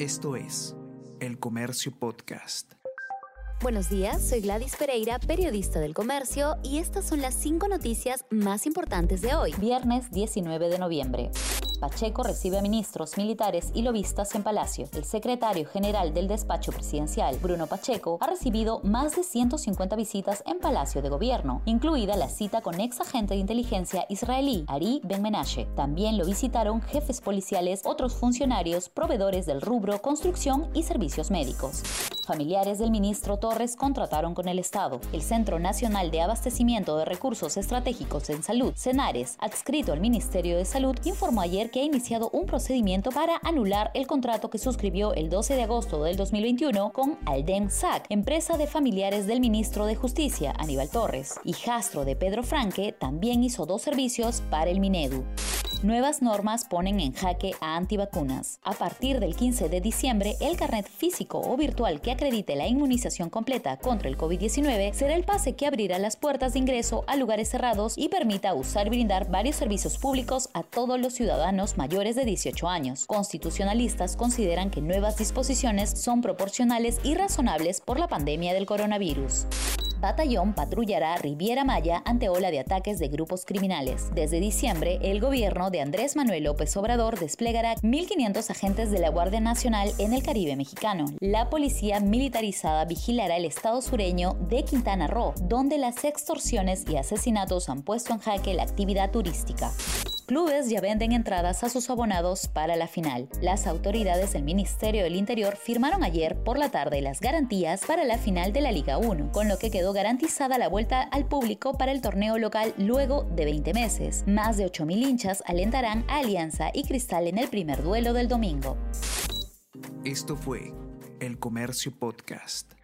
Esto es El Comercio Podcast. Buenos días, soy Gladys Pereira, periodista del comercio, y estas son las cinco noticias más importantes de hoy, viernes 19 de noviembre. Pacheco recibe a ministros, militares y lobistas en Palacio. El secretario general del despacho presidencial, Bruno Pacheco, ha recibido más de 150 visitas en Palacio de Gobierno, incluida la cita con ex agente de inteligencia israelí, Ari Ben Menashe. También lo visitaron jefes policiales, otros funcionarios, proveedores del rubro, construcción y servicios médicos familiares del ministro Torres contrataron con el Estado. El Centro Nacional de Abastecimiento de Recursos Estratégicos en Salud, CENARES, adscrito al Ministerio de Salud, informó ayer que ha iniciado un procedimiento para anular el contrato que suscribió el 12 de agosto del 2021 con Aldem SAC, empresa de familiares del ministro de Justicia, Aníbal Torres. Y Jastro de Pedro Franque también hizo dos servicios para el Minedu. Nuevas normas ponen en jaque a antivacunas. A partir del 15 de diciembre, el carnet físico o virtual que acredite la inmunización completa contra el COVID-19 será el pase que abrirá las puertas de ingreso a lugares cerrados y permita usar y brindar varios servicios públicos a todos los ciudadanos mayores de 18 años. Constitucionalistas consideran que nuevas disposiciones son proporcionales y razonables por la pandemia del coronavirus batallón patrullará Riviera Maya ante ola de ataques de grupos criminales. Desde diciembre, el gobierno de Andrés Manuel López Obrador desplegará 1.500 agentes de la Guardia Nacional en el Caribe mexicano. La policía militarizada vigilará el estado sureño de Quintana Roo, donde las extorsiones y asesinatos han puesto en jaque la actividad turística clubes ya venden entradas a sus abonados para la final. Las autoridades del Ministerio del Interior firmaron ayer por la tarde las garantías para la final de la Liga 1, con lo que quedó garantizada la vuelta al público para el torneo local luego de 20 meses. Más de 8.000 hinchas alentarán a Alianza y Cristal en el primer duelo del domingo. Esto fue El Comercio Podcast.